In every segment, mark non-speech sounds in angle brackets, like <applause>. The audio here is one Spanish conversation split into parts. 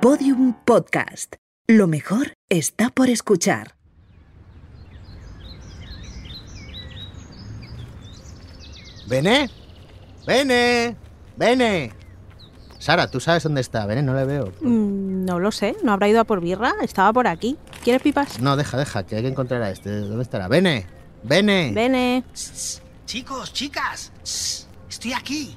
Podium Podcast. Lo mejor está por escuchar. ¿Vene? ¿Vene? ¿Vene? Sara, ¿tú sabes dónde está? ¿Vene? No le veo. Mm, no lo sé, no habrá ido a por birra, estaba por aquí. ¿Quieres pipas? No, deja, deja, que hay que encontrar a este. ¿Dónde estará? ¡Vene! ¡Vene! Vene. Chicos, chicas, estoy aquí.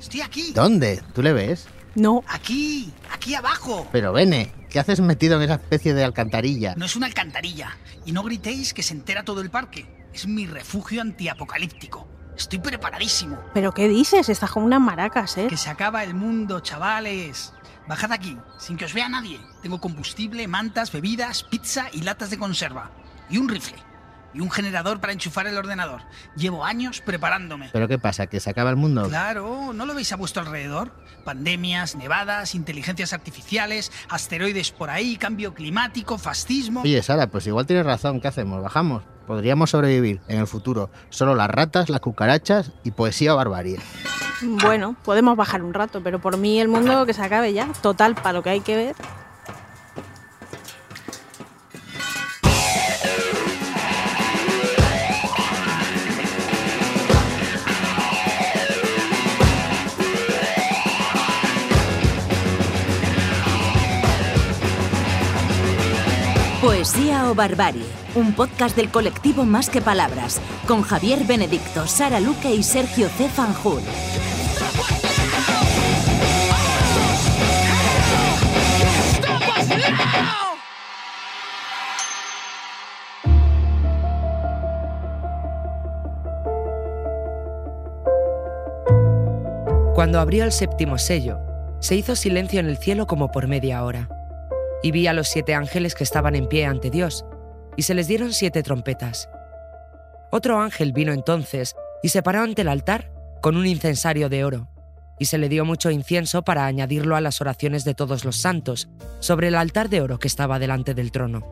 Estoy aquí. ¿Dónde? ¿Tú le ves? No. Aquí, aquí abajo. Pero Vene, ¿qué haces metido en esa especie de alcantarilla? No es una alcantarilla. Y no gritéis que se entera todo el parque. Es mi refugio antiapocalíptico. Estoy preparadísimo. ¿Pero qué dices? Estás con unas maracas, ¿eh? Que se acaba el mundo, chavales. Bajad aquí, sin que os vea nadie. Tengo combustible, mantas, bebidas, pizza y latas de conserva. Y un rifle. Y un generador para enchufar el ordenador. Llevo años preparándome. ¿Pero qué pasa? ¿Que se acaba el mundo? Claro, ¿no lo veis a vuestro alrededor? Pandemias, nevadas, inteligencias artificiales, asteroides por ahí, cambio climático, fascismo. Oye, Sara, pues igual tienes razón. ¿Qué hacemos? ¿Bajamos? Podríamos sobrevivir en el futuro. Solo las ratas, las cucarachas y poesía o barbarie. Bueno, podemos bajar un rato, pero por mí el mundo que se acabe ya. Total, para lo que hay que ver. Barbarie, un podcast del colectivo Más que Palabras, con Javier Benedicto, Sara Luque y Sergio C. Fanjul. Cuando abrió el séptimo sello, se hizo silencio en el cielo como por media hora. Y vi a los siete ángeles que estaban en pie ante Dios, y se les dieron siete trompetas. Otro ángel vino entonces y se paró ante el altar con un incensario de oro, y se le dio mucho incienso para añadirlo a las oraciones de todos los santos, sobre el altar de oro que estaba delante del trono.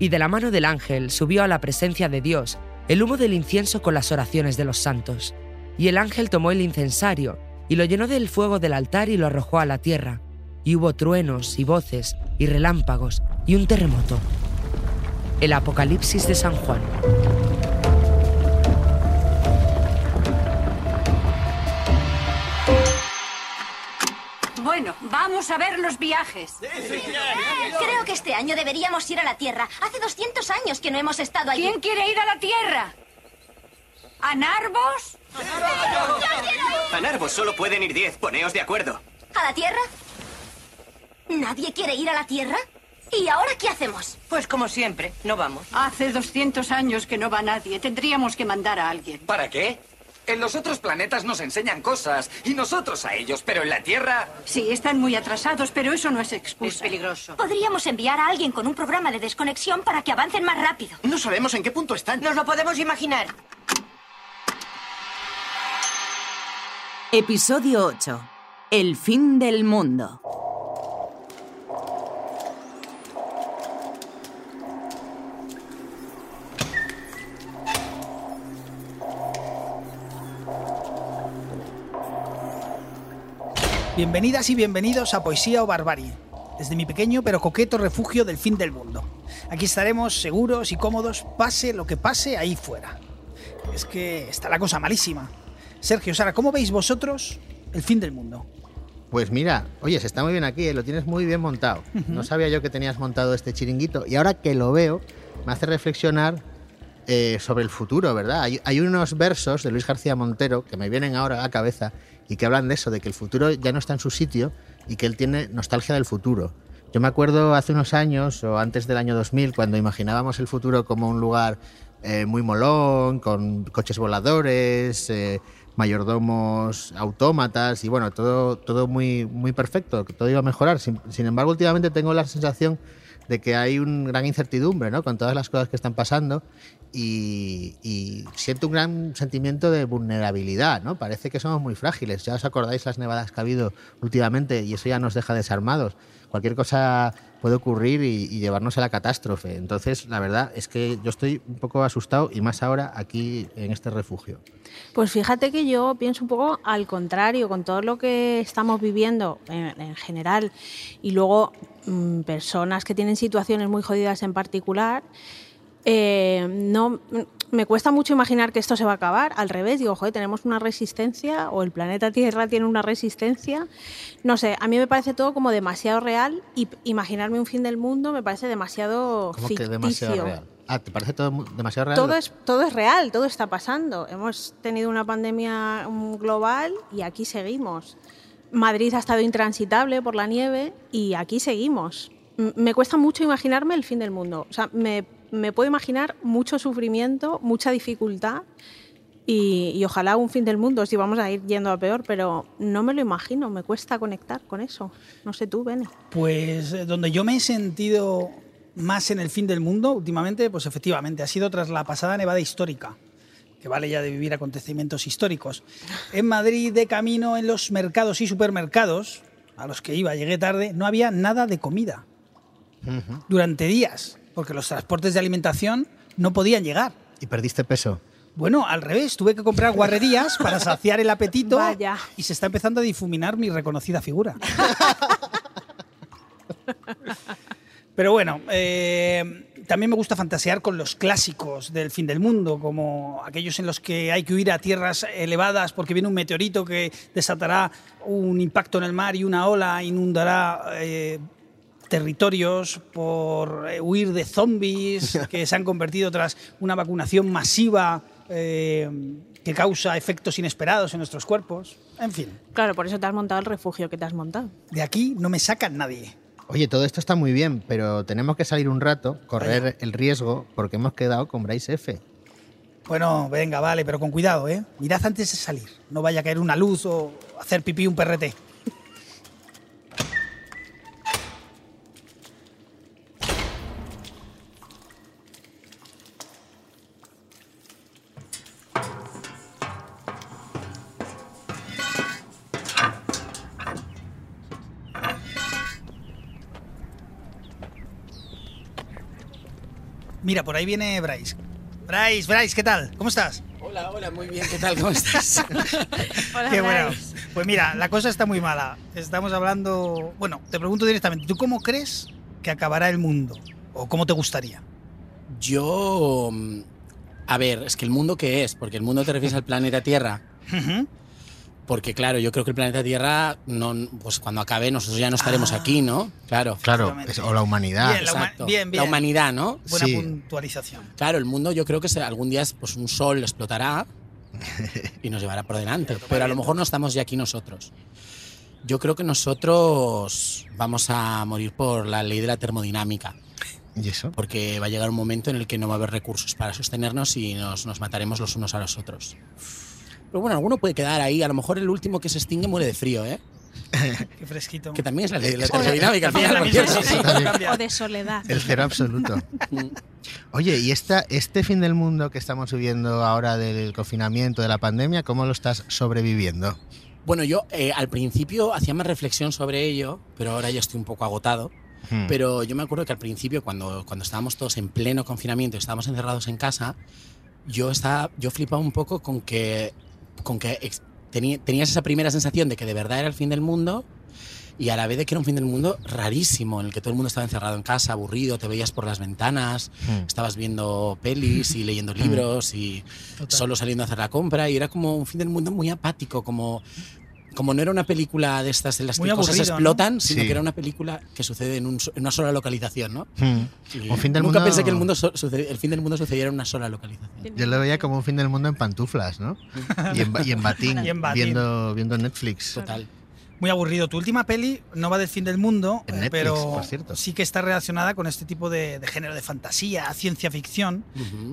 Y de la mano del ángel subió a la presencia de Dios el humo del incienso con las oraciones de los santos. Y el ángel tomó el incensario y lo llenó del fuego del altar y lo arrojó a la tierra. Y hubo truenos y voces y relámpagos y un terremoto. El Apocalipsis de San Juan. Bueno, vamos a ver los viajes. Creo que este año deberíamos ir a la Tierra. Hace 200 años que no hemos estado allí. ¿Quién quiere ir a la Tierra? ¿A Narvos? A Narvos solo pueden ir 10. Poneos de acuerdo. ¿A la Tierra? ¿Nadie quiere ir a la Tierra? ¿Y ahora qué hacemos? Pues como siempre, no vamos. Hace 200 años que no va nadie. Tendríamos que mandar a alguien. ¿Para qué? En los otros planetas nos enseñan cosas y nosotros a ellos, pero en la Tierra... Sí, están muy atrasados, pero eso no es Es excusa. peligroso. Podríamos enviar a alguien con un programa de desconexión para que avancen más rápido. No sabemos en qué punto están. Nos lo podemos imaginar. Episodio 8. El fin del mundo. Bienvenidas y bienvenidos a Poesía o Barbarie, desde mi pequeño pero coqueto refugio del fin del mundo. Aquí estaremos seguros y cómodos, pase lo que pase ahí fuera. Es que está la cosa malísima. Sergio, Sara, ¿cómo veis vosotros el fin del mundo? Pues mira, oye, se está muy bien aquí, ¿eh? lo tienes muy bien montado. No sabía yo que tenías montado este chiringuito y ahora que lo veo me hace reflexionar eh, sobre el futuro, ¿verdad? Hay, unos versos de Luis García Montero que me vienen ahora a la cabeza y que hablan de eso, de que el futuro ya no está en su sitio y que él tiene nostalgia del futuro. Yo me acuerdo hace unos años o antes del año 2000 cuando imaginábamos el futuro como un lugar eh, muy molón, con coches voladores, eh, mayordomos autómatas y bueno, todo, todo muy, muy perfecto, que todo iba a mejorar. Sin, sin embargo, últimamente tengo la sensación de que hay una gran incertidumbre, ¿no? Con todas las cosas que están pasando y, y siento un gran sentimiento de vulnerabilidad, ¿no? Parece que somos muy frágiles. Ya os acordáis las nevadas que ha habido últimamente y eso ya nos deja desarmados. Cualquier cosa puede ocurrir y, y llevarnos a la catástrofe. Entonces, la verdad es que yo estoy un poco asustado y más ahora aquí en este refugio. Pues fíjate que yo pienso un poco al contrario, con todo lo que estamos viviendo en, en general y luego mm, personas que tienen situaciones muy jodidas en particular, eh, no me cuesta mucho imaginar que esto se va a acabar. Al revés, digo, joder, tenemos una resistencia o el planeta Tierra tiene una resistencia. No sé, a mí me parece todo como demasiado real y imaginarme un fin del mundo me parece demasiado ¿Cómo ficticio. que demasiado real? Ah, ¿te parece todo demasiado real? Todo es, todo es real, todo está pasando. Hemos tenido una pandemia mm, global y aquí seguimos. Madrid ha estado intransitable por la nieve y aquí seguimos. Me cuesta mucho imaginarme el fin del mundo. O sea, me, me puedo imaginar mucho sufrimiento, mucha dificultad y, y ojalá un fin del mundo si vamos a ir yendo a peor, pero no me lo imagino, me cuesta conectar con eso. No sé tú, Beni. Pues eh, donde yo me he sentido más en el fin del mundo últimamente, pues efectivamente, ha sido tras la pasada nevada histórica, que vale ya de vivir acontecimientos históricos. En Madrid, de camino en los mercados y supermercados, a los que iba, llegué tarde, no había nada de comida durante días, porque los transportes de alimentación no podían llegar. ¿Y perdiste peso? Bueno, al revés, tuve que comprar guarrerías para saciar el apetito Vaya. y se está empezando a difuminar mi reconocida figura. <laughs> Pero bueno, eh, también me gusta fantasear con los clásicos del fin del mundo, como aquellos en los que hay que huir a tierras elevadas porque viene un meteorito que desatará un impacto en el mar y una ola inundará eh, territorios por eh, huir de zombies <laughs> que se han convertido tras una vacunación masiva eh, que causa efectos inesperados en nuestros cuerpos. En fin, Claro, por eso te has montado el refugio que te has montado. de aquí no me saca nadie. Oye, todo esto está muy bien, pero tenemos que salir un rato, correr el riesgo, porque hemos quedado con Bryce F. Bueno, venga, vale, pero con cuidado, ¿eh? Mirad antes de salir. No vaya a caer una luz o hacer pipí un perrete. Mira, por ahí viene Bryce. Bryce, Bryce, ¿qué tal? ¿Cómo estás? Hola, hola, muy bien, ¿qué tal? ¿Cómo estás? <laughs> Qué bueno. Pues mira, la cosa está muy mala. Estamos hablando. Bueno, te pregunto directamente, ¿tú cómo crees que acabará el mundo? ¿O cómo te gustaría? Yo. mm, A ver, es que el mundo qué es, porque el mundo te refieres al planeta Tierra. Porque claro, yo creo que el planeta Tierra, no, pues cuando acabe nosotros ya no estaremos aquí, ¿no? Claro. Claro, o la humanidad. Bien, la Exacto. bien, bien. La humanidad, ¿no? Buena Sí. puntualización. Claro, el mundo yo creo que algún día pues, un sol explotará <laughs> y nos llevará por delante. Pero a lo mejor no estamos ya aquí nosotros. Yo creo que nosotros vamos a morir por la ley de la termodinámica. ¿Y eso? Porque va a llegar un momento en el que no va a haber recursos para sostenernos y nos, nos mataremos los unos a los otros. Pero bueno, alguno puede quedar ahí. A lo mejor el último que se extingue muere de frío, ¿eh? <laughs> Qué fresquito. Que también es la ley de la termodinámica. al final, sí. O de soledad. El cero absoluto. Oye, ¿y esta, este fin del mundo que estamos viviendo ahora del confinamiento, de la pandemia, cómo lo estás sobreviviendo? Bueno, yo eh, al principio hacía más reflexión sobre ello, pero ahora ya estoy un poco agotado. Hmm. Pero yo me acuerdo que al principio, cuando, cuando estábamos todos en pleno confinamiento y estábamos encerrados en casa, yo, estaba, yo flipaba un poco con que, con que tenías esa primera sensación de que de verdad era el fin del mundo y a la vez de que era un fin del mundo rarísimo, en el que todo el mundo estaba encerrado en casa, aburrido, te veías por las ventanas, Hmm. estabas viendo pelis y leyendo libros y solo saliendo a hacer la compra y era como un fin del mundo muy apático, como, como no era una película de estas en las Muy que cosas aburrido, ¿no? explotan, sino Sí. que era una película que sucede en, un so- en una sola localización, ¿no? Hmm. Y Un fin del nunca mundo- pensé que el, mundo so- sucede- el fin del mundo sucediera en una sola localización. Yo lo veía como un fin del mundo en pantuflas, ¿no? <laughs> Y en, y en batín, Y en batín. Viendo, viendo Netflix. Total. Muy aburrido. Tu última peli no va del fin del mundo, En Netflix, pero por cierto. sí que está relacionada con este tipo de, de género de fantasía, ciencia ficción,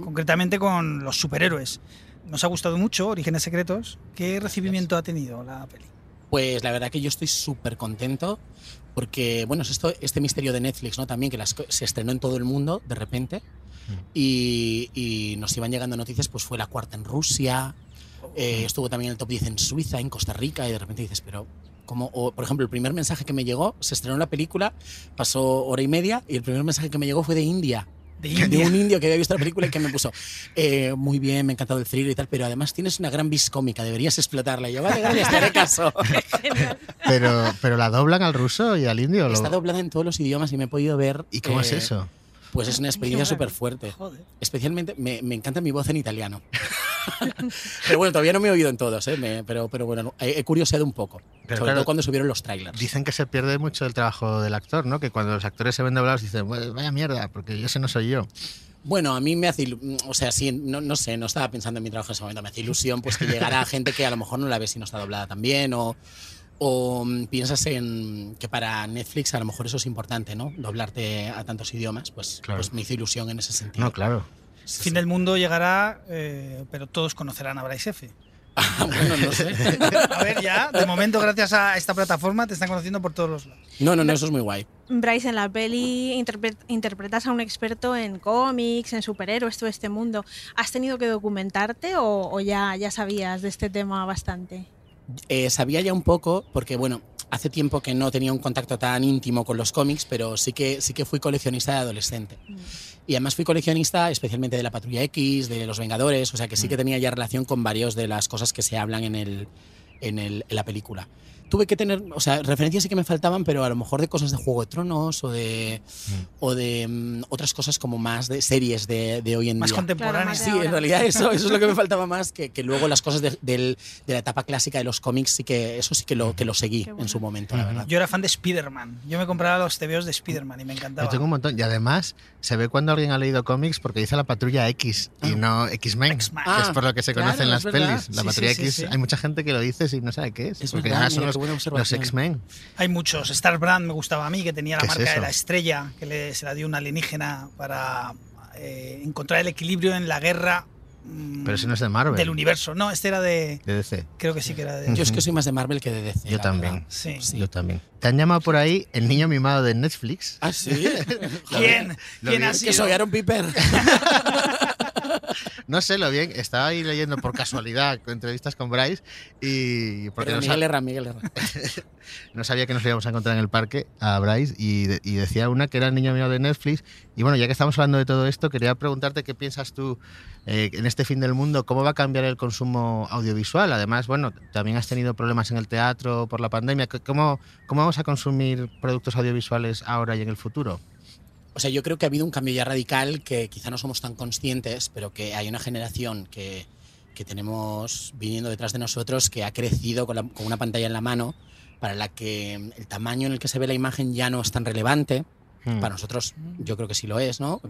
concretamente con los superhéroes. Nos ha gustado mucho Orígenes Secretos. ¿Qué recibimiento ha tenido la peli? Pues la verdad que yo estoy súper contento porque, bueno, es esto, este misterio de Netflix, ¿no? También que las se estrenó en todo el mundo de repente y, y nos iban llegando noticias, pues fue la cuarta en Rusia, eh, estuvo también en el top 10 en Suiza, en Costa Rica y de repente dices, pero... Como, o, por ejemplo, el primer mensaje que me llegó, se estrenó la película, pasó hora y media y el primer mensaje que me llegó fue de India. <laughs> De India. un indio que había visto la película y que me puso, eh, muy bien, me ha encantado el thriller y tal, pero además tienes una gran vis cómica, deberías explotarla. Y yo, vale, vale, te haré <laughs> caso. <laughs> Pero, pero la doblan al ruso y al indio. ¿lo- Está doblada en todos los idiomas y me he podido ver. ¿Y cómo es eh, eso? Pues es una experiencia súper fuerte. Joder. Especialmente me, me encanta mi voz en italiano. <laughs> pero bueno, todavía no me he oído en todos, ¿eh? Me- pero, pero bueno, he, he curioseado un poco. Pero sobre claro, todo cuando subieron los trailers. Dicen que se pierde mucho el trabajo del actor, ¿no? Que cuando los actores se ven doblados dicen, "Bueno, vaya mierda, porque ese no soy yo. Bueno, a mí me hace, ilu- o sea, sí, no, no sé, no estaba pensando en mi trabajo en ese momento, me hace ilusión pues que llegara <laughs> gente que a lo mejor no la ve si no está doblada también o, o mm, piensas en que para Netflix a lo mejor eso es importante, ¿no? Doblarte a tantos idiomas, pues, Claro. pues me hizo ilusión en ese sentido. No, claro. Fin del mundo llegará, eh, pero todos conocerán a Bryce F. <laughs> bueno, no sé. <laughs> A ver, ya, de momento, gracias a esta plataforma, te están conociendo por todos los lados. No, no, no, eso es muy guay. Bryce, en la peli interpre- interpretas a un experto en cómics, en superhéroes, todo este mundo. ¿Has tenido que documentarte o, o ya, ya sabías de este tema bastante? Eh, sabía ya un poco, porque bueno, hace tiempo que no tenía un contacto tan íntimo con los cómics, pero sí que, sí que fui coleccionista de adolescente. Y además fui coleccionista especialmente de la Patrulla X, de los Vengadores, o sea que sí que tenía ya relación con varios de las cosas que se hablan en, el, en, el, en la película. Tuve que tener, o sea, referencias sí que me faltaban, pero a lo mejor de cosas de Juego de Tronos o de, o de mm, otras cosas como más de series de, de hoy en Más día. contemporáneas. Sí, en realidad eso, eso es lo que me <laughs> faltaba más, que, que luego las cosas de, del- de la etapa clásica de los cómics, sí que eso sí que lo, que lo seguí en su momento, la verdad. Yo era fan de Spider-Man. Yo me compraba los TVOs de Spider-Man y me encantaba. Yo tengo un montón. Y además, se ve cuando alguien ha leído cómics porque dice la patrulla X y no X-Men, que es Ah, por lo que se claro, conocen las verdad. pelis. La Sí, patrulla sí, X, sí. hay mucha gente que lo dice y no sabe qué es. Es porque verdad, ahora son los, los. X-Men. Hay muchos. Star Brand me gustaba a mí, que tenía la ¿Qué es marca de la estrella, que le- se la dio un alienígena para eh, encontrar el equilibrio en la guerra mm, Pero ese no es de Marvel. del universo. No, este era de. De DC. Creo que sí que era de. Yo es que soy más de Marvel que de DC. Yo también. Sí. Yo también. Te han llamado por ahí el niño mimado de Netflix. ¿Ah, sí? <laughs> ¿Quién? ¿Quién ha que sido? soy Aaron Piper. <laughs> No sé lo bien, estaba ahí leyendo por casualidad <laughs> entrevistas con Bryce y porque Pero no, Miguel Miguel <laughs> no sabía que nos íbamos a encontrar en el parque a Bryce y, de- y decía una que era el niño mimado de Netflix. Y bueno, ya que estamos hablando de todo esto, quería preguntarte qué piensas tú eh, en este fin del mundo, cómo va a cambiar el consumo audiovisual. Además, bueno, también has tenido problemas en el teatro por la pandemia. ¿Cómo, cómo vamos a consumir productos audiovisuales ahora y en el futuro? O sea, yo creo que ha habido un cambio ya radical que quizá no somos tan conscientes, pero que hay una generación que, que tenemos viniendo detrás de nosotros que ha crecido con, la- con una pantalla en la mano para la que el tamaño en el que se ve la imagen ya no es tan relevante. Hmm. Para nosotros yo creo que sí lo es, ¿no?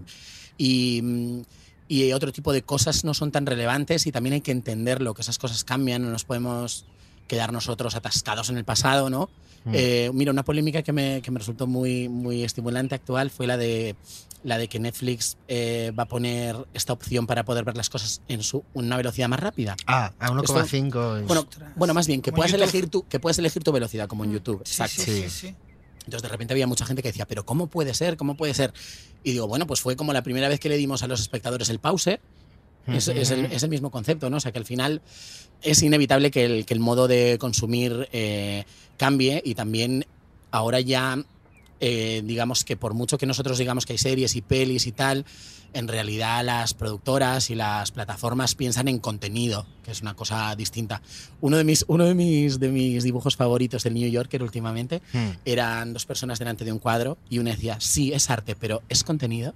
Y, y otro tipo de cosas no son tan relevantes y también hay que entenderlo, que esas cosas cambian, no nos podemos quedar nosotros atascados en el pasado, ¿no? Mm. Eh, mira, una polémica que me, que me resultó muy, muy estimulante actual fue la de, la de que Netflix eh, va a poner esta opción para poder ver las cosas en su, una velocidad más rápida. Ah, a 1,5. Bueno, bueno, más bien, que puedas, elegir tu, que puedas elegir tu velocidad, como en YouTube. Sí, Exacto. sí, sí, sí. Entonces de repente había mucha gente que decía, pero ¿cómo puede ser? ¿Cómo puede ser? Y digo, bueno, pues fue como la primera vez que le dimos a los espectadores el pause. Es, es el, es el mismo concepto, ¿no? O sea, que al final es inevitable que el, que el modo de consumir eh, cambie y también ahora ya, eh, digamos que por mucho que nosotros digamos que hay series y pelis y tal, en realidad las productoras y las plataformas piensan en contenido, que es una cosa distinta. Uno de mis, uno de mis, de mis dibujos favoritos del New Yorker últimamente Hmm. eran dos personas delante de un cuadro y una decía, sí, es arte, pero ¿es contenido?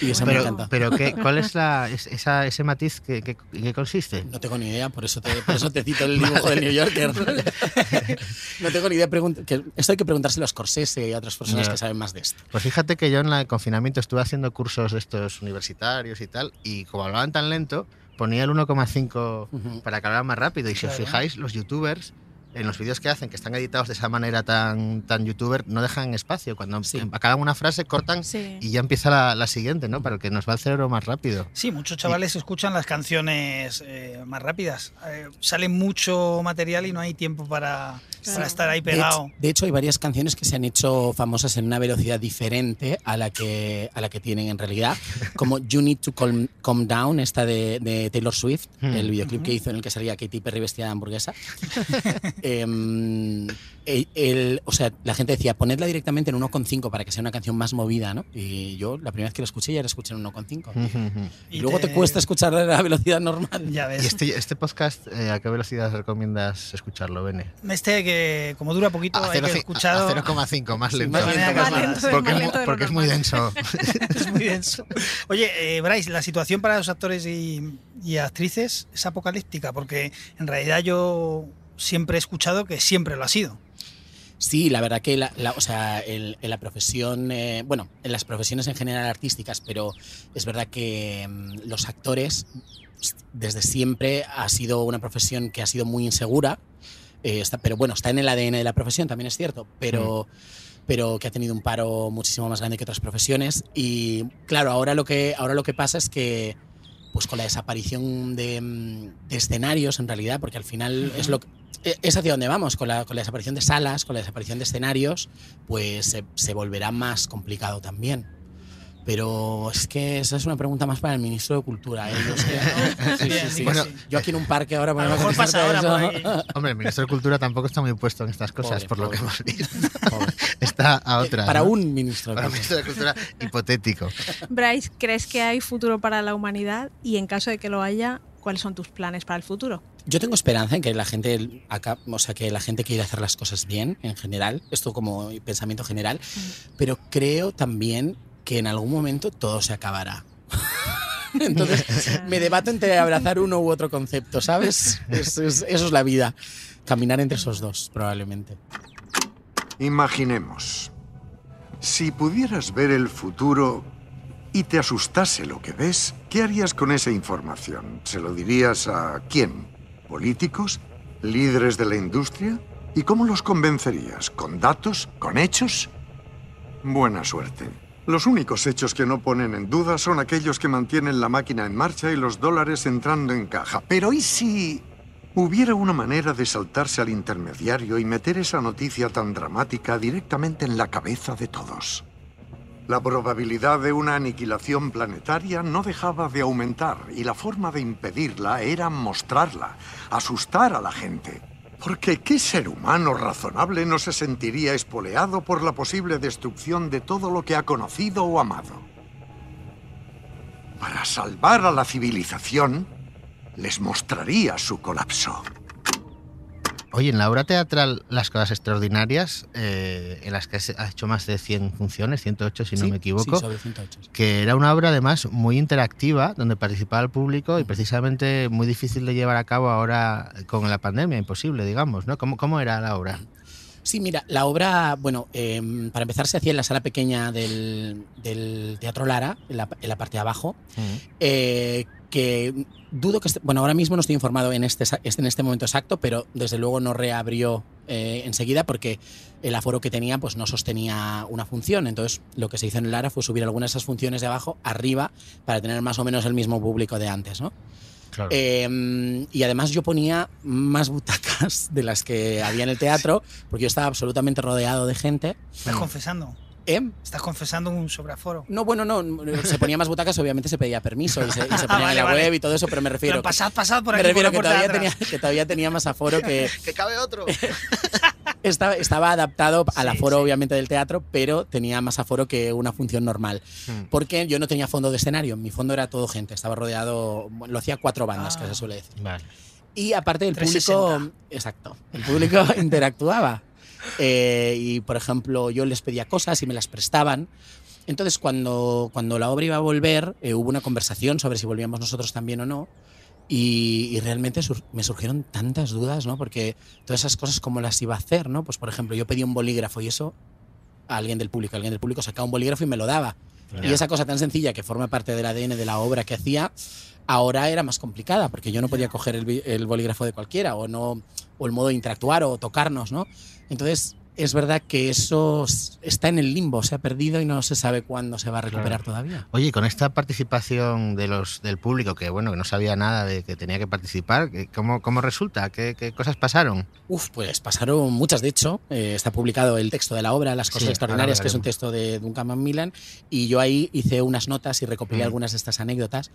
Y eso me Pero, encanta. pero ¿qué, ¿cuál es la, es- esa, ese matiz que, que- qué consiste? No tengo ni idea, por eso te, por eso te cito el dibujo del New Yorker. <laughs> no tengo ni idea. que esto hay que preguntárselo a Scorsese y a otras personas Ya. que saben más de esto. Pues fíjate que yo en el confinamiento estuve haciendo cursos de estos universitarios y tal, y como hablaban tan lento, ponía el 1,5 Ujú. para que hablaran más rápido. Y si os Claro. fijáis, los youtubers en los vídeos que hacen, que están editados de esa manera tan, tan youtuber, no dejan espacio. Cuando acaban una frase, cortan y ya empieza la, la, siguiente, ¿no? Para que nos va el cerebro más rápido. Sí, muchos chavales escuchan las canciones eh, más rápidas. Eh, sale mucho material y no hay tiempo para, para estar ahí pegado. De hecho, hay varias canciones que se han hecho famosas en una velocidad diferente a la que, a la que tienen en realidad, como You Need to Calm, Down, esta de, de Taylor Swift, hmm. el videoclip que hizo en el que salía Katy Perry vestida de hamburguesa. <laughs> Em, el, o sea, la gente decía, ponedla directamente en 1,5 para que sea una canción más movida, ¿no? Y yo la primera vez que la escuché ya la escuché en 1,5. y, luego te... cuesta escucharla a la velocidad normal. Ya ves. ¿Y este, este podcast, eh, a qué velocidad recomiendas escucharlo, Bene? Este que, como dura poquito, a hay que escuchado... A 0,5, más lento. porque, es muy denso. <laughs> es muy denso. Oye, eh, Bryce, la situación para los actores y, y actrices es apocalíptica, porque en realidad yo siempre he escuchado que siempre lo ha sido. Sí, la verdad que la, o sea, en la profesión, eh, bueno, en las profesiones en general artísticas, pero es verdad que mm, los actores desde siempre ha sido una profesión que ha sido muy insegura, eh, está, pero bueno, está en el ADN de la profesión, también es cierto, pero, mm. pero que ha tenido un paro muchísimo más grande que otras profesiones. Y claro, ahora lo que, ahora lo que pasa es que pues con la desaparición de, mm, de escenarios en realidad, porque al final es lo que e, es hacia donde vamos, con la, con la, desaparición de salas, con la desaparición de escenarios, pues se, se volverá más complicado también. Pero es que esa es una pregunta más para el ministro de Cultura. ¿eh? Yo, Yo aquí en un parque ahora... A lo mejor pasa ahora <laughs> Hombre, el ministro de Cultura tampoco está muy puesto en estas cosas, por lo que hemos visto. <laughs> está a otra. Para un ministro de Para un ministro de Cultura hipotético. <laughs> Bryce, ¿crees que hay futuro para la humanidad? Y en caso de que lo haya, ¿cuáles son tus planes para el futuro? Yo tengo esperanza en que la gente, acá, o sea, que la gente quiere hacer las cosas bien en general, esto como pensamiento general, pero creo también que en algún momento todo se acabará. <laughs> Entonces me debato entre abrazar uno u otro concepto, ¿sabes? Eso es, eso es la vida. Caminar entre esos dos, probablemente. Imaginemos, si pudieras ver el futuro y te asustase lo que ves, ¿qué harías con esa información? ¿Se lo dirías a quién? ¿Políticos? ¿Líderes de la industria? ¿Y cómo los convencerías? ¿Con datos? ¿Con hechos? Buena suerte. Los únicos hechos que no ponen en duda son aquellos que mantienen la máquina en marcha y los dólares entrando en caja. Pero ¿y si hubiera una manera de saltarse al intermediario y meter esa noticia tan dramática directamente en la cabeza de todos? La probabilidad de una aniquilación planetaria no dejaba de aumentar y la forma de impedirla era mostrarla, asustar a la gente. Porque ¿qué ser humano razonable no se sentiría espoleado por la posible destrucción de todo lo que ha conocido o amado? Para salvar a la civilización, les mostraría su colapso. Oye, en la obra teatral Las Cosas Extraordinarias, eh, en las que ha hecho más de 100 funciones, 108 si no me equivoco, que era una obra además muy interactiva, donde participaba el público y precisamente muy difícil de llevar a cabo ahora con la pandemia, imposible, digamos, ¿no? ¿Cómo, cómo era la obra? Sí, mira, la obra, bueno, em, para empezar se hacía en la sala pequeña del, Teatro Lara, en la, parte de abajo, eh, que dudo que, bueno, ahora mismo no estoy informado en este, en este momento exacto, pero desde luego no reabrió eh, enseguida porque el aforo que tenía pues no sostenía una función. Entonces lo que se hizo en el Lara fue subir algunas de esas funciones de abajo arriba para tener más o menos el mismo público de antes, ¿no? Em, y además yo ponía más butacas de las que había en el teatro, porque yo estaba absolutamente rodeado de gente. ¿Estás confesando? ¿Eh? ¿Estás confesando un sobreaforo? No, bueno, no. Se ponía más butacas, obviamente se pedía permiso y se, ponía en la web y todo eso, pero me refiero. pasad, pasad por aquí. Me refiero que, todavía tenía, que todavía tenía más aforo que. <laughs> que cabe otro. <laughs> estaba, estaba adaptado al aforo, obviamente, del teatro, pero tenía más aforo que una función normal. Hmm. Porque yo no tenía fondo de escenario. Mi fondo era todo gente. Estaba rodeado. Lo hacía cuatro bandas, que se suele decir. Vale. Y aparte, el público. Exacto. El público <laughs> interactuaba. Eh, y, por ejemplo, yo les pedía cosas y me las prestaban. Entonces, cuando, cuando la obra iba a volver, eh, hubo una conversación sobre si volvíamos nosotros también o no. Y, realmente me surgieron tantas dudas, ¿no? Porque todas esas cosas, ¿cómo las iba a hacer, no? Pues, por ejemplo, yo pedía un bolígrafo y eso a alguien del público. Alguien del público sacaba un bolígrafo y me lo daba. Y esa cosa tan sencilla que forma parte del ADN de la obra que hacía, ahora era más complicada, porque yo no podía coger el, el bolígrafo de cualquiera, o, no, o el modo de interactuar, o tocarnos, ¿no? Entonces, es verdad que eso está en el limbo, se ha perdido y no se sabe cuándo se va a recuperar Claro. todavía. Oye, y con esta participación de los, del público, que bueno, que no sabía nada de que tenía que participar, ¿qué- ¿cómo, cómo resulta? ¿Qué, qué cosas pasaron? Uf, pues pasaron muchas, de hecho. Eh, está publicado el texto de la obra, Las cosas Sí, extraordinarias, que es un texto de Duncan Macmillan, y yo ahí hice unas notas y recopilé Mm. algunas de estas anécdotas.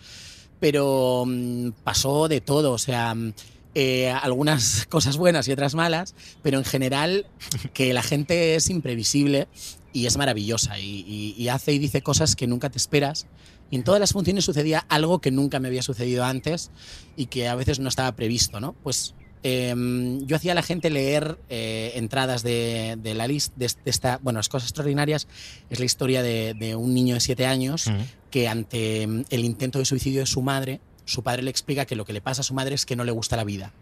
Pero mm, pasó de todo, o sea, mm, eh, algunas <laughs> cosas buenas y otras malas, pero en general que la gente es imprevisible y es maravillosa y, y- y hace y dice cosas que nunca te esperas. Y en todas las funciones sucedía algo que nunca me había sucedido antes y que a veces no estaba previsto, ¿no? Pues em, yo hacía a la gente leer eh, entradas de, de la lista de, de esta, bueno, las cosas extraordinarias es la historia de, de un niño de siete años que ante el intento de suicidio de su madre, su padre le explica que lo que le pasa a su madre es que no le gusta la vida.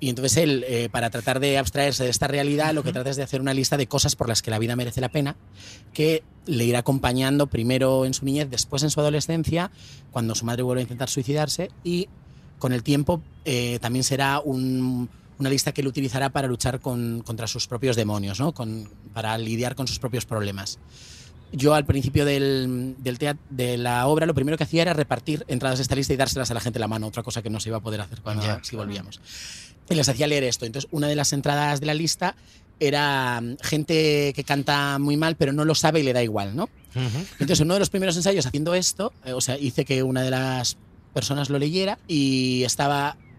Y entonces él, eh, para tratar de abstraerse de esta realidad, lo que trata es de hacer una lista de cosas por las que la vida merece la pena, que le irá acompañando primero en su niñez, después en su adolescencia, cuando su madre vuelve a intentar suicidarse, y con el tiempo eh, también será un- una lista que él utilizará para luchar con- contra sus propios demonios, ¿no? Con- para lidiar con sus propios problemas. Yo al principio del, del teat- de la obra lo primero que hacía era repartir entradas de esta lista y dárselas a la gente en la mano, otra cosa que no se iba a poder hacer cuando Ya. si volvíamos. Y les hacía leer esto. Entonces, una de las entradas de la lista era mm, gente que canta muy mal, pero no lo sabe y le da igual, ¿no? Entonces, en uno de los primeros ensayos haciendo esto, eh, o sea, hice que una de las personas lo leyera y estaba es-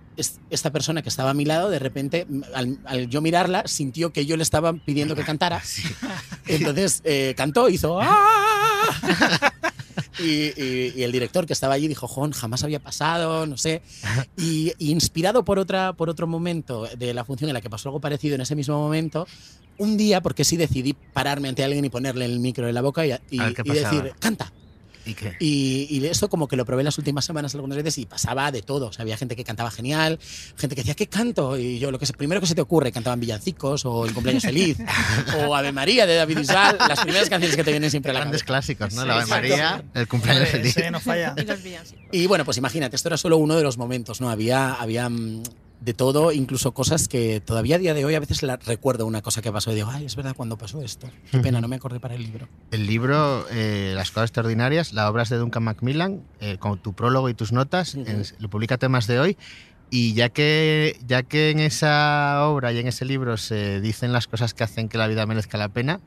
esta persona que estaba a mi lado, de repente, al, al yo mirarla, sintió que yo le estaba pidiendo que cantara. <laughs> Entonces eh, cantó, hizo <laughs> ¡Ah! Y, y- y el director que estaba allí dijo, Jon, jamás había pasado, no sé. Y, y inspirado por, otra, por otro momento de la función en la que pasó algo parecido en ese mismo momento, un día, porque sí decidí pararme ante alguien y ponerle el micro en la boca y, decir, canta. ¿Y qué? Y, y esto como que lo probé las últimas semanas algunas veces y pasaba de todo. O sea, había gente que cantaba genial, gente que decía, ¿qué canto? Y yo, lo que primero que se te ocurre, cantaban villancicos o El cumpleaños feliz o Ave María de David Bisbal, las primeras canciones que te vienen siempre a la Grandes cabeza. clásicos, ¿no? Sí, la Ave exacto. María, el cumpleaños feliz. ese no falla. Y bueno, pues imagínate, esto era solo uno de los momentos, ¿no? Había, había mm, de todo, incluso cosas que todavía a día de hoy a veces la recuerdo una cosa que pasó y digo, ay, es verdad cuando pasó esto. Qué pena, no me acordé para el libro. El libro eh, Las cosas extraordinarias, la obra es de Duncan Macmillan, eh, con tu prólogo y tus notas, en- lo publica temas de hoy. Y ya que, ya que en esa obra y en ese libro se dicen las cosas que hacen que la vida merezca la pena,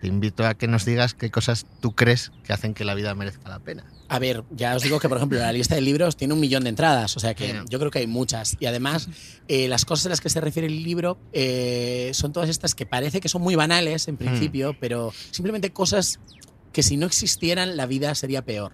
te invito a que nos digas qué cosas tú crees que hacen que la vida merezca la pena. A ver, ya os digo que, por ejemplo, la lista de libros tiene un millón de entradas, o sea que yo creo que hay muchas. Y además, eh, las cosas a las que se refiere el libro eh, son todas estas que parece que son muy banales en principio, pero simplemente cosas que si no existieran la vida sería peor.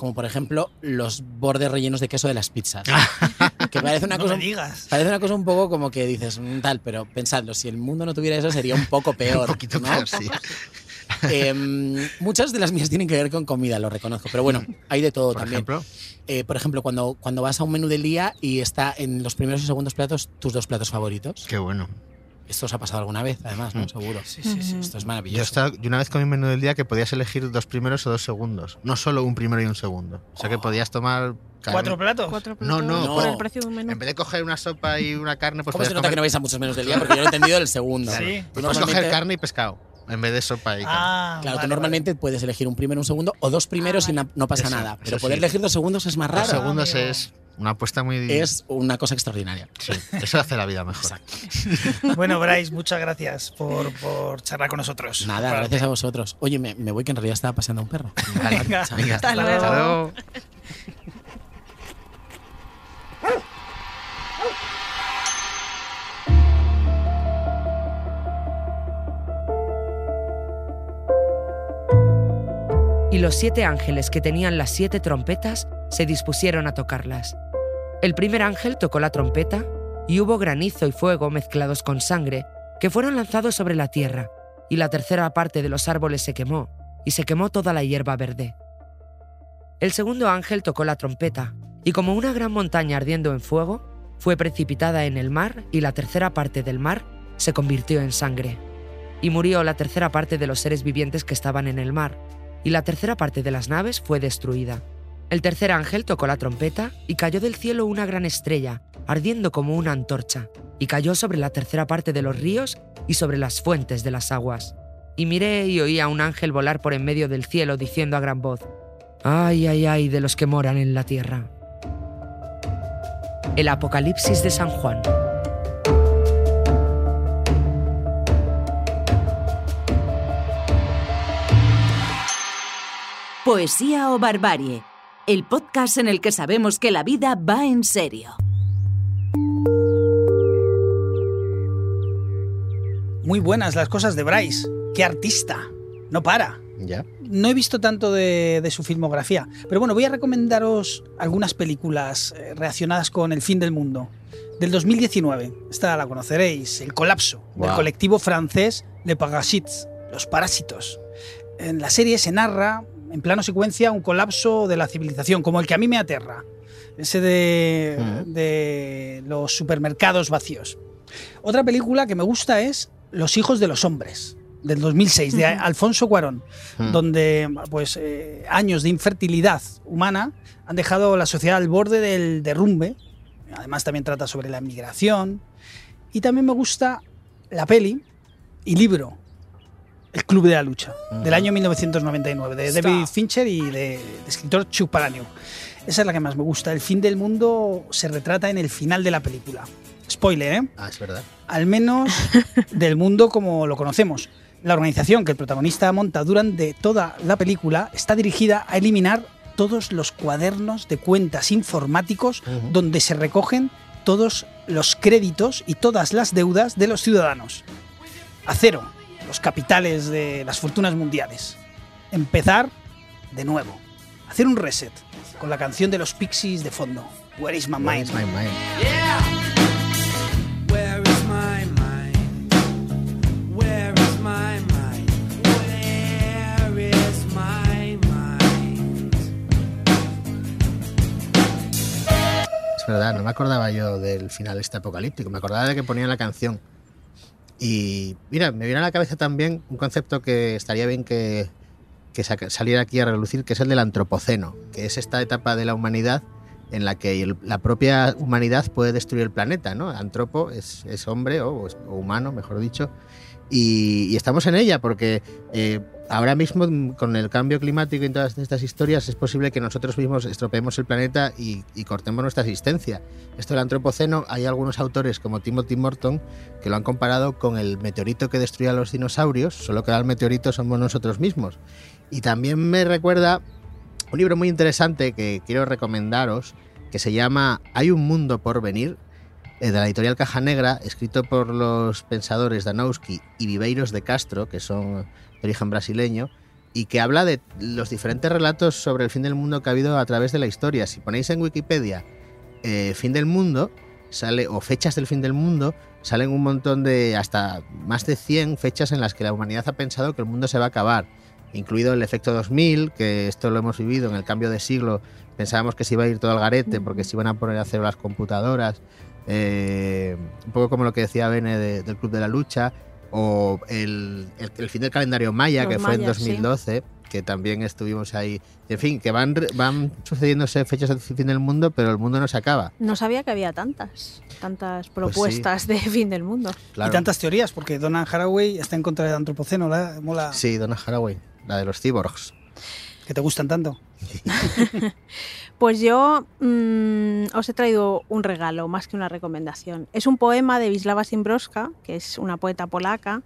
Como por ejemplo los bordes rellenos de queso de las pizzas. <laughs> que parece una No cosa me digas. Parece una cosa un poco como que dices, "Mm, tal, pero pensadlo, si el mundo no tuviera eso sería un poco <laughs> peor. Un poquito ¿no? peor, sí. <laughs> Em, muchas de las mías tienen que ver con comida, lo reconozco, pero bueno, hay de todo Por también. ejemplo, Eh, por ejemplo, cuando, cuando vas a un menú del día y está en los primeros y segundos platos tus dos platos favoritos. qué bueno. Esto os ha pasado alguna vez, además, ¿no? Mm. Seguro. Sí, sí, sí. Esto es Yo, maravilloso. estaba, yo una vez comí un menú del día que podías elegir dos primeros o dos segundos, no solo un primero y un segundo. O sea que podías tomar... ¿Cuatro platos? Cuatro No, platos no, por no. el precio de un menú. En vez de coger una sopa y una carne, pues ¿Cómo se nota que no vais a muchos menús del día? Porque yo lo he entendido del segundo. Sí. Tú pues puedes normalmente- coger carne y pescado en vez de sopa y carne. Ah, Claro, vale, tú normalmente puedes elegir un primero, un segundo o dos primeros y na- no pasa Eso, nada. Pero poder sí. elegir dos segundos es más Dos raro. segundos amigo. es una apuesta muy... Es una cosa extraordinaria. Sí, eso hace la vida mejor. Exacto. <laughs> Bueno, Bryce, muchas gracias por, por charlar con nosotros. Nada, gracias a vosotros. Oye, me, me voy que en realidad estaba paseando a un perro. Vale, Venga. venga, Hasta luego. Y los siete ángeles que tenían las siete trompetas se dispusieron a tocarlas. El primer ángel tocó la trompeta y hubo granizo y fuego mezclados con sangre que fueron lanzados sobre la tierra, y la tercera parte de los árboles se quemó, y se quemó toda la hierba verde. El segundo ángel tocó la trompeta, y como una gran montaña ardiendo en fuego, fue precipitada en el mar, y la tercera parte del mar se convirtió en sangre. Y murió la tercera parte de los seres vivientes que estaban en el mar, y la tercera parte de las naves fue destruida. El tercer ángel tocó la trompeta y cayó del cielo una gran estrella, ardiendo como una antorcha, y cayó sobre la tercera parte de los ríos y sobre las fuentes de las aguas. Y miré y oí a un ángel volar por en medio del cielo diciendo a gran voz, Ay, ay, ay de los que moran en la tierra. El Apocalipsis de San Juan. Poesía o Barbarie, el podcast en el que sabemos que la vida va en serio. Muy buenas las cosas de Bryce. ¡Qué artista! No para. Ya. No he visto tanto de, de su filmografía, pero bueno, voy a recomendaros algunas películas eh, relacionadas con el fin del mundo. Del 2019, esta la conoceréis, El colapso, del colectivo francés Le Parasites, Los Parásitos. En la serie se narra, en plano secuencia, un colapso de la civilización, como el que a mí me aterra, ese de, de los supermercados vacíos. Otra película que me gusta es Los hijos de los hombres, del 2006, de. Alfonso Cuarón, donde pues, eh, años de infertilidad humana han dejado la sociedad al borde del derrumbe. Además también trata sobre la migración. Y también me gusta la peli y libro, El Club de la Lucha, del año 1999, de David Fincher y de, de escritor Chuck Palahniuk. Esa es la que más me gusta. El fin del mundo se retrata en el final de la película. Spoiler, ¿eh? Ah, es verdad. al menos del mundo como lo conocemos. La organización que el protagonista monta durante toda la película está dirigida a eliminar todos los cuadernos de cuentas informáticos donde se recogen todos los créditos y todas las deudas de los ciudadanos. A cero, los capitales de las fortunas mundiales. Empezar de nuevo. Hacer un reset con la canción de los Pixies de fondo. Where is my Where mind? is my mind? Where is my mind? Where is my mind? Where is my mind? Es verdad, no me acordaba yo del final este apocalíptico. Me acordaba de que ponían la canción. Y mira, me viene a la cabeza también un concepto que estaría bien que, que saliera aquí a relucir, que es el del antropoceno, que es esta etapa de la humanidad en la que la propia humanidad puede destruir el planeta, ¿no? Antropo es, es hombre o, humano, mejor dicho, y, y estamos en ella porque eh, ahora mismo mm, con el cambio climático y todas estas historias es posible que nosotros mismos estropeemos el planeta y, cortemos nuestra existencia. Esto del antropoceno, hay algunos autores como Timothy Morton que lo han comparado con el meteorito que destruía a los dinosaurios, solo que ahora el meteorito somos nosotros mismos. Y también me recuerda un libro muy interesante que quiero recomendaros, que se llama Hay un mundo por venir, eh, de la editorial Caja Negra, escrito por los pensadores Danowski y Viveiros de Castro, que son de origen brasileño, y que habla de los diferentes relatos sobre el fin del mundo que ha habido a través de la historia. Si ponéis en Wikipedia eh, fin del mundo, sale, o fechas del fin del mundo, salen un montón de, hasta más de 100 fechas en las que la humanidad ha pensado que el mundo se va a acabar, incluido el efecto 2000, que esto lo hemos vivido en el cambio de siglo, pensábamos que se iba a ir todo al garete porque se iban a poner a cero las computadoras, eh, un poco como lo que decía Bene de- del Club de la Lucha, o el, el- el fin del calendario maya, Los que fue en mayas, sí. 2012, que también estuvimos ahí. En fin, que van, re- van sucediéndose fechas del fin del mundo, pero el mundo no se acaba. No sabía que había tantas, tantas Pues sí. propuestas de fin del mundo. Claro. Y tantas teorías, porque Donald Haraway está en contra del antropoceno, ¿la? Mola. Sí, Donna Haraway, la de los cyborgs. Que te gustan tanto. <laughs> Pues yo mm, os he traído un regalo, más que una recomendación. Es un poema de Wisława Szymborska, que es una poeta polaca,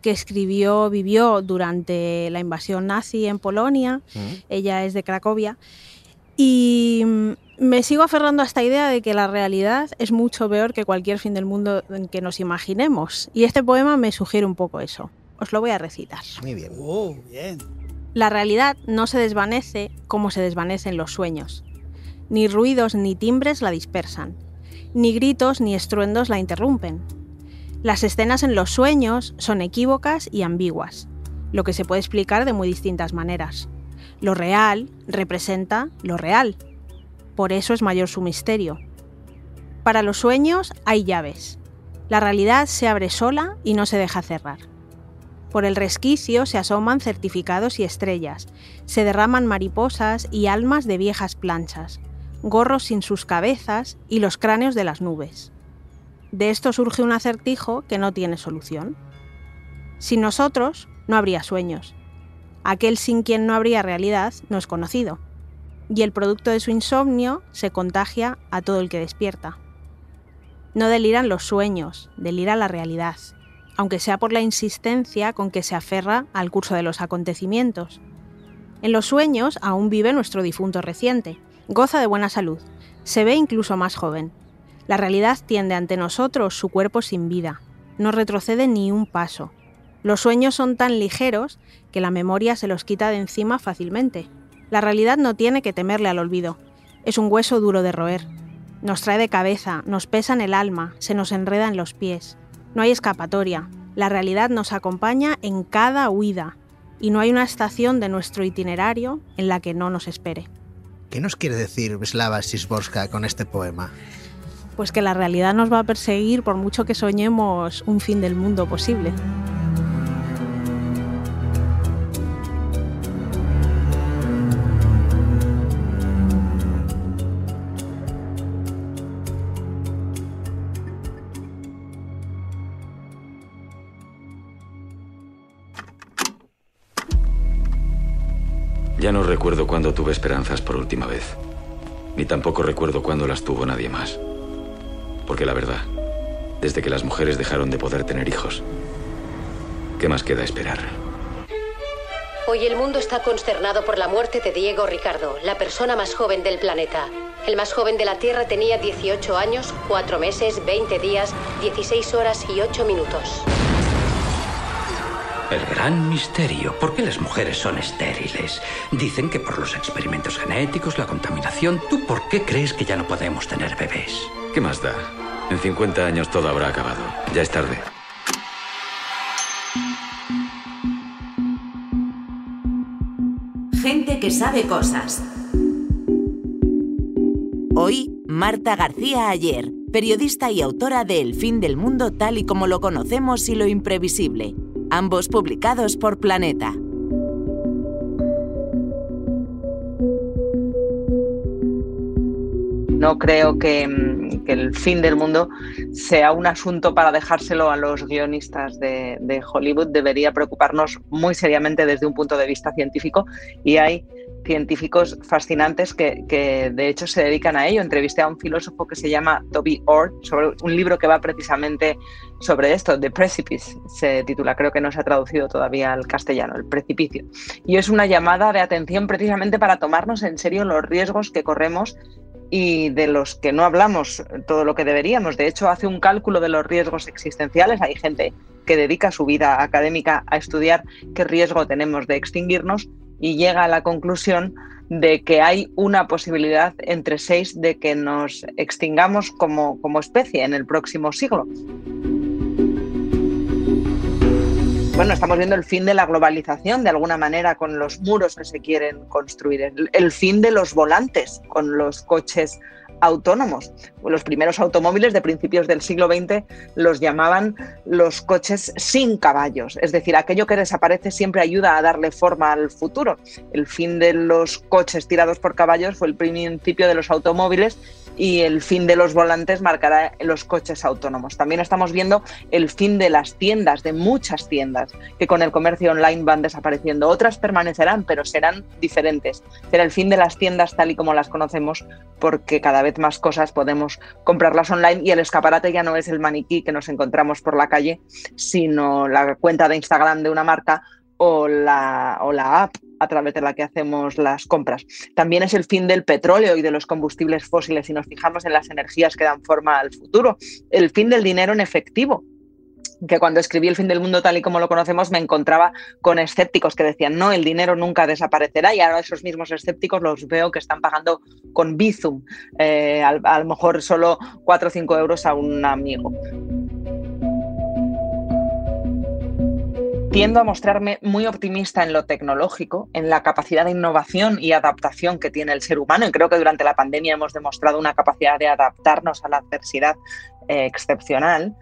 que escribió, vivió durante la invasión nazi en Polonia. Ella es de Cracovia. Y mm, me sigo aferrando a esta idea de que la realidad es mucho peor que cualquier fin del mundo en que nos imaginemos. Y este poema me sugiere un poco eso. Os lo voy a recitar. Muy bien. Oh, bien. La realidad no se desvanece como se desvanecen los sueños. Ni ruidos ni timbres la dispersan. Ni gritos ni estruendos la interrumpen. Las escenas en los sueños son equívocas y ambiguas, lo que se puede explicar de muy distintas maneras. Lo real representa lo real. Por eso es mayor su misterio. Para los sueños hay llaves. La realidad se abre sola y no se deja cerrar. Por el resquicio se asoman certificados y estrellas, se derraman mariposas y almas de viejas planchas, gorros sin sus cabezas y los cráneos de las nubes. De esto surge un acertijo que no tiene solución. Sin nosotros no habría sueños. Aquel sin quien no habría realidad no es conocido. Y el producto de su insomnio se contagia a todo el que despierta. No deliran los sueños, delira la realidad, aunque sea por la insistencia con que se aferra al curso de los acontecimientos. En los sueños aún vive nuestro difunto reciente, goza de buena salud, se ve incluso más joven. La realidad tiende ante nosotros su cuerpo sin vida, no retrocede ni un paso. Los sueños son tan ligeros que la memoria se los quita de encima fácilmente. La realidad no tiene que temerle al olvido, es un hueso duro de roer, nos trae de cabeza, nos pesa en el alma, se nos enreda en los pies. No hay escapatoria. La realidad nos acompaña en cada huida y no hay una estación de nuestro itinerario en la que no nos espere. ¿Qué nos quiere decir Slava Sisborska con este poema? Pues que la realidad nos va a perseguir por mucho que soñemos un fin del mundo posible. Ya no recuerdo cuándo tuve esperanzas por última vez. Ni tampoco recuerdo cuándo las tuvo nadie más. Porque la verdad, desde que las mujeres dejaron de poder tener hijos, ¿qué más queda esperar? Hoy el mundo está consternado por la muerte de Diego Ricardo, la persona más joven del planeta. El más joven de la Tierra tenía 18 años, 4 meses, 20 días, 16 horas y 8 minutos. El gran misterio. ¿Por qué las mujeres son estériles? Dicen que por los experimentos genéticos, la contaminación. ¿Tú por qué crees que ya no podemos tener bebés? ¿Qué más da? En 50 años todo habrá acabado. Ya es tarde. Gente que sabe cosas. Hoy, Marta García Ayer, periodista y autora de El fin del mundo tal y como lo conocemos y lo imprevisible, ambos publicados por Planeta. No creo que, mm, que el fin del mundo sea un asunto para dejárselo a los guionistas de, de Hollywood. Debería preocuparnos muy seriamente desde un punto de vista científico y hay científicos fascinantes que, de hecho se dedican a ello. Entrevisté a un filósofo que se llama Toby Orr sobre un libro que va precisamente sobre esto, The Precipice, se titula, creo que no se ha traducido todavía al castellano, El precipicio. Y es una llamada de atención precisamente para tomarnos en serio los riesgos que corremos y de los que no hablamos todo lo que deberíamos. De hecho, hace un cálculo de los riesgos existenciales. Hay gente que dedica su vida académica a estudiar qué riesgo tenemos de extinguirnos y llega a la conclusión de que hay una posibilidad entre seis de que nos extingamos como, como especie en el próximo siglo. Bueno, estamos viendo el fin de la globalización de alguna manera con los muros que se quieren construir, el, el fin de los volantes con los coches autónomos. Los primeros automóviles de principios del siglo XX los llamaban los coches sin caballos, es decir, aquello que desaparece siempre ayuda a darle forma al futuro. El fin de los coches tirados por caballos fue el principio de los automóviles y el fin de los volantes marcará los coches autónomos. También estamos viendo el fin de las tiendas, de muchas tiendas, que con el comercio online van desapareciendo. Otras permanecerán, pero serán diferentes. Será el fin de las tiendas tal y como las conocemos, porque cada vez más cosas podemos comprarlas online y el escaparate ya no es el maniquí que nos encontramos por la calle, sino la cuenta de Instagram de una marca o la, o la app a través de la que hacemos las compras. También es el fin del petróleo y de los combustibles fósiles si nos fijamos en las energías que dan forma al futuro. El fin del dinero en efectivo, que cuando escribí El fin del mundo tal y como lo conocemos me encontraba con escépticos que decían, no, el dinero nunca desaparecerá y ahora esos mismos escépticos los veo que están pagando con Bizum, eh, a, a lo mejor solo 4 o 5 euros a un amigo. Tiendo a mostrarme muy optimista en lo tecnológico, en la capacidad de innovación y adaptación que tiene el ser humano. Y creo que durante la pandemia hemos demostrado una capacidad de adaptarnos a la adversidad eh, excepcional.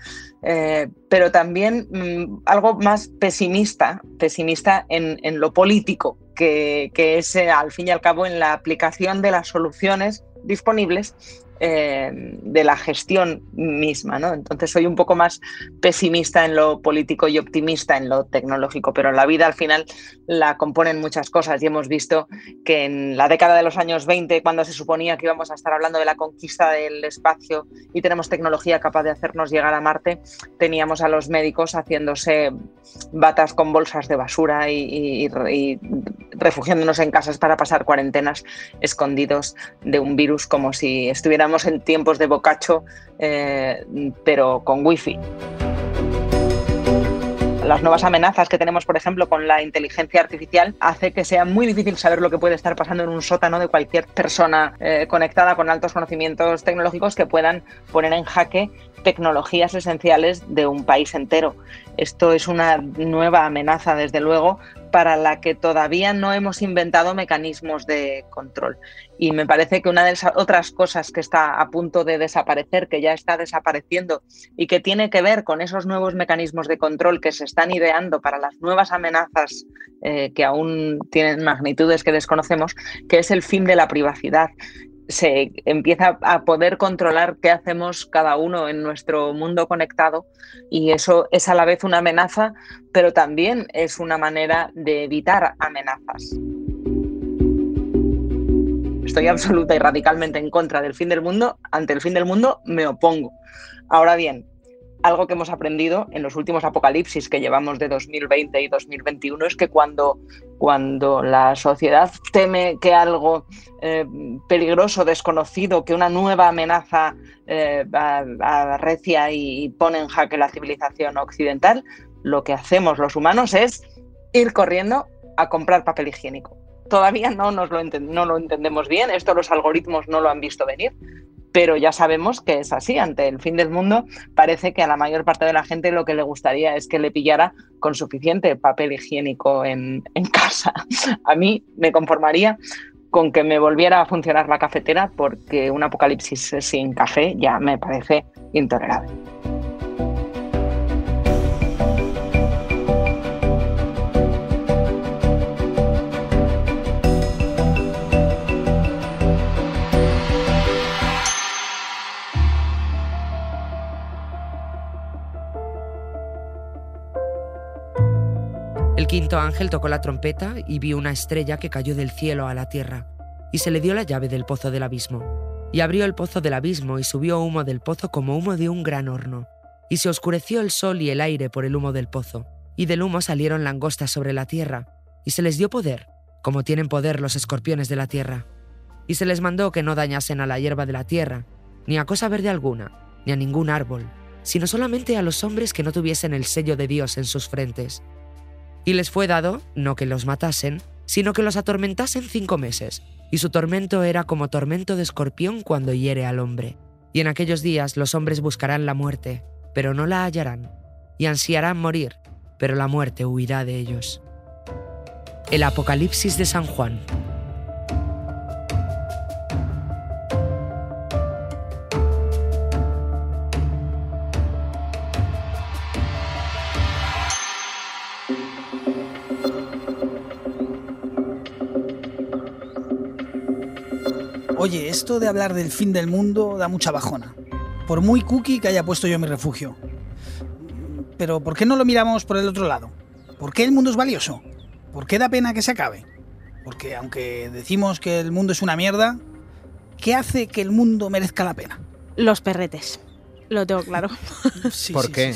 Eh, pero también mm, algo más pesimista, pesimista en, en lo político, que, que es eh, al fin y al cabo en la aplicación de las soluciones disponibles eh, de la gestión misma. ¿no? Entonces soy un poco más pesimista en lo político y optimista en lo tecnológico, pero la vida al final la componen muchas cosas y hemos visto que en la década de los años 20, cuando se suponía que íbamos a estar hablando de la conquista del espacio y tenemos tecnología capaz de hacernos llegar a Marte, teníamos a los médicos haciéndose batas con bolsas de basura y, y- refugiándonos en casas para pasar cuarentenas escondidos de un virus como si estuviéramos en tiempos de bocacho, eh, pero con wifi. Las nuevas amenazas que tenemos, por ejemplo, con la inteligencia artificial, hace que sea muy difícil saber lo que puede estar pasando en un sótano de cualquier persona eh, conectada con altos conocimientos tecnológicos que puedan poner en jaque tecnologías esenciales de un país entero. Esto es una nueva amenaza, desde luego, para la que todavía no hemos inventado mecanismos de control. Y me parece que una de las otras cosas que está a punto de desaparecer, que ya está desapareciendo y que tiene que ver con esos nuevos mecanismos de control que se están ideando para las nuevas amenazas eh, que aún tienen magnitudes que desconocemos, que es el fin de la privacidad se empieza a poder controlar qué hacemos cada uno en nuestro mundo conectado y eso es a la vez una amenaza, pero también es una manera de evitar amenazas. Estoy absoluta y radicalmente en contra del fin del mundo. Ante el fin del mundo me opongo. Ahora bien, algo que hemos aprendido en los últimos apocalipsis que llevamos de 2020 y 2021 es que cuando, cuando la sociedad teme que algo eh, peligroso, desconocido, que una nueva amenaza eh, arrecia y, pone en jaque la civilización occidental, lo que hacemos los humanos es ir corriendo a comprar papel higiénico. Todavía no, nos lo, no lo entendemos bien, esto los algoritmos no lo han visto venir, pero ya sabemos que es así. Ante el fin del mundo, parece que a la mayor parte de la gente lo que le gustaría es que le pillara con suficiente papel higiénico en, <laughs> casa. A mí me conformaría con que me volviera a funcionar la cafetera porque un apocalipsis sin café ya me parece intolerable. Ángel tocó la trompeta y vio una estrella que cayó del cielo a la tierra, y se le dio la llave del pozo del abismo. Y abrió el pozo del abismo y subió humo del pozo como humo de un gran horno. Y se oscureció el sol y el aire por el humo del pozo, y del humo salieron langostas sobre la tierra, y se les dio poder, como tienen poder los escorpiones de la tierra. Y se les mandó que no dañasen a la hierba de la tierra, ni a cosa verde alguna, ni a ningún árbol, sino solamente a los hombres que no tuviesen el sello de Dios en sus frentes. Y les fue dado, no que los matasen, sino que los atormentasen cinco meses, y su tormento era como tormento de escorpión cuando hiere al hombre. Y en aquellos días los hombres buscarán la muerte, pero no la hallarán, y ansiarán morir, pero la muerte huirá de ellos. El Apocalipsis de San Juan. Oye, esto de hablar del fin del mundo da mucha bajona. Por muy cookie que haya puesto yo mi refugio. Pero ¿por qué no lo miramos por el otro lado? ¿Por qué el mundo es valioso? ¿Por qué da pena que se acabe? Porque aunque decimos que el mundo es una mierda, ¿qué hace que el mundo merezca la pena? Los perretes. Lo tengo claro. ¿Por qué?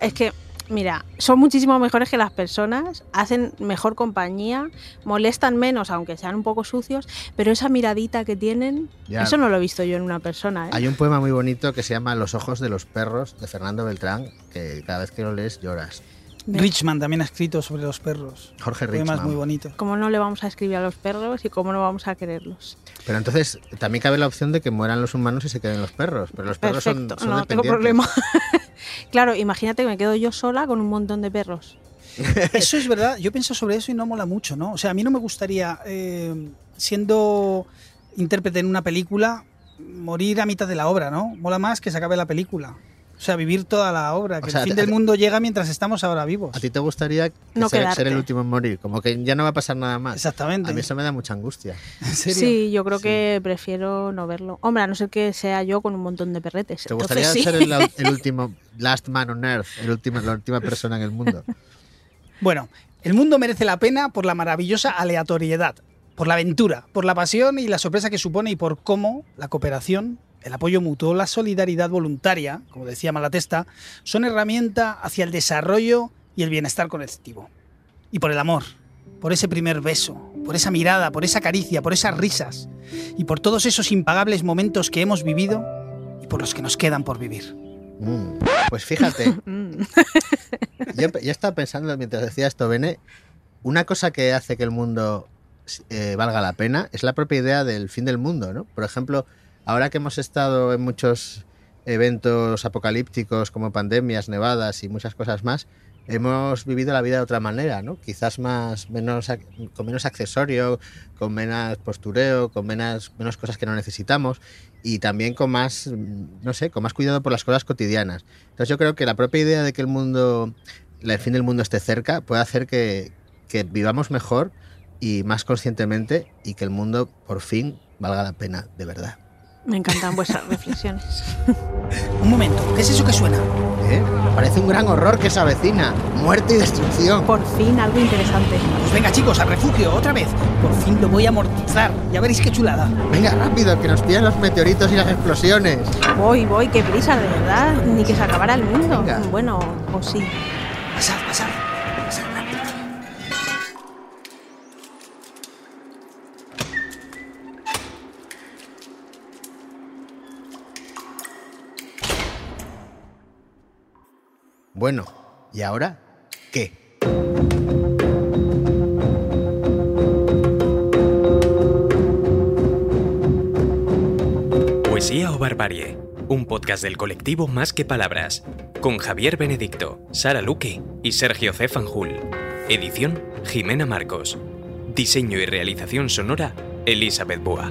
Es que, mira, son muchísimo mejores que las personas, hacen mejor compañía, molestan menos, aunque sean un poco sucios, pero esa miradita que tienen, Ya. eso no lo he visto yo en una persona. ¿eh? Hay un poema muy bonito que se llama Los ojos de los perros de Fernando Beltrán, que cada vez que lo lees lloras. Richman también ha escrito sobre los perros. Jorge Poemas Richman. muy bonitos. ¿Cómo no le vamos a escribir a los perros y cómo no vamos a quererlos? Pero entonces también cabe la opción de que mueran los humanos y se queden los perros. Pero los perros son, Perfecto, son no tengo problema. <laughs> claro, imagínate que me quedo yo sola con un montón de perros. <laughs> Eso es verdad. Yo pienso sobre eso y no mola mucho, ¿no? O sea, a mí no me gustaría, eh, siendo intérprete en una película, morir a mitad de la obra, ¿no? Mola más que se acabe la película. O sea, vivir toda la obra. Que sea, el fin del mundo llega mientras estamos ahora vivos. ¿A ti te gustaría No ser, el último en morir? Como que ya no va a pasar nada más. Exactamente. A mí eso me da mucha angustia. <laughs> Sí, yo creo que prefiero no verlo. Hombre, a no ser que sea yo con un montón de perretes. ¿Te Entonces, gustaría sí. ser el, <laughs> el último Last Man on Earth, el último, la última persona en el mundo? Bueno, el mundo merece la pena por la maravillosa aleatoriedad, por la aventura, por la pasión y la sorpresa que supone y por cómo la cooperación, el apoyo mutuo, la solidaridad voluntaria, como decía Malatesta, son herramienta hacia el desarrollo y el bienestar colectivo. Y por el amor, por ese primer beso, por esa mirada, por esa caricia, por esas risas y por todos esos impagables momentos que hemos vivido y por los que nos quedan por vivir. Mm, Pues fíjate, <laughs> yo, yo estaba pensando mientras decía esto, Bene, una cosa que hace que el mundo eh, valga la pena es la propia idea del fin del mundo, ¿no? Por ejemplo, ahora que hemos estado en muchos eventos apocalípticos como pandemias, nevadas y muchas cosas más, hemos vivido la vida de otra manera, ¿no? Quizás más, menos, con menos accesorio, con menos postureo, con menos, menos cosas que no necesitamos y también con más, no sé, con más cuidado por las cosas cotidianas. Entonces yo creo que la propia idea de que el mundo, el fin del mundo esté cerca, puede hacer que, que vivamos mejor y más conscientemente y que el mundo por fin valga la pena de verdad. Me encantan vuestras reflexiones. <laughs> Un momento, ¿qué es eso que suena? ¿Eh? Parece un gran horror que se avecina. Muerte y destrucción. Por fin algo interesante. Pues venga chicos, al refugio, otra vez. Por fin lo voy a amortizar. Ya veréis qué chulada. Venga, rápido, que nos pillan los meteoritos y las explosiones. Voy, voy, qué prisa, de verdad. Ni que se acabara el mundo. Bueno, o sí. Pasad. pasad Bueno, ¿y ahora qué? Poesía o Barbarie, un podcast del colectivo Más que Palabras, con Javier Benedicto, Sara Luque y Sergio C. Edición Jimena Marcos. Diseño y realización sonora Elizabeth Boa.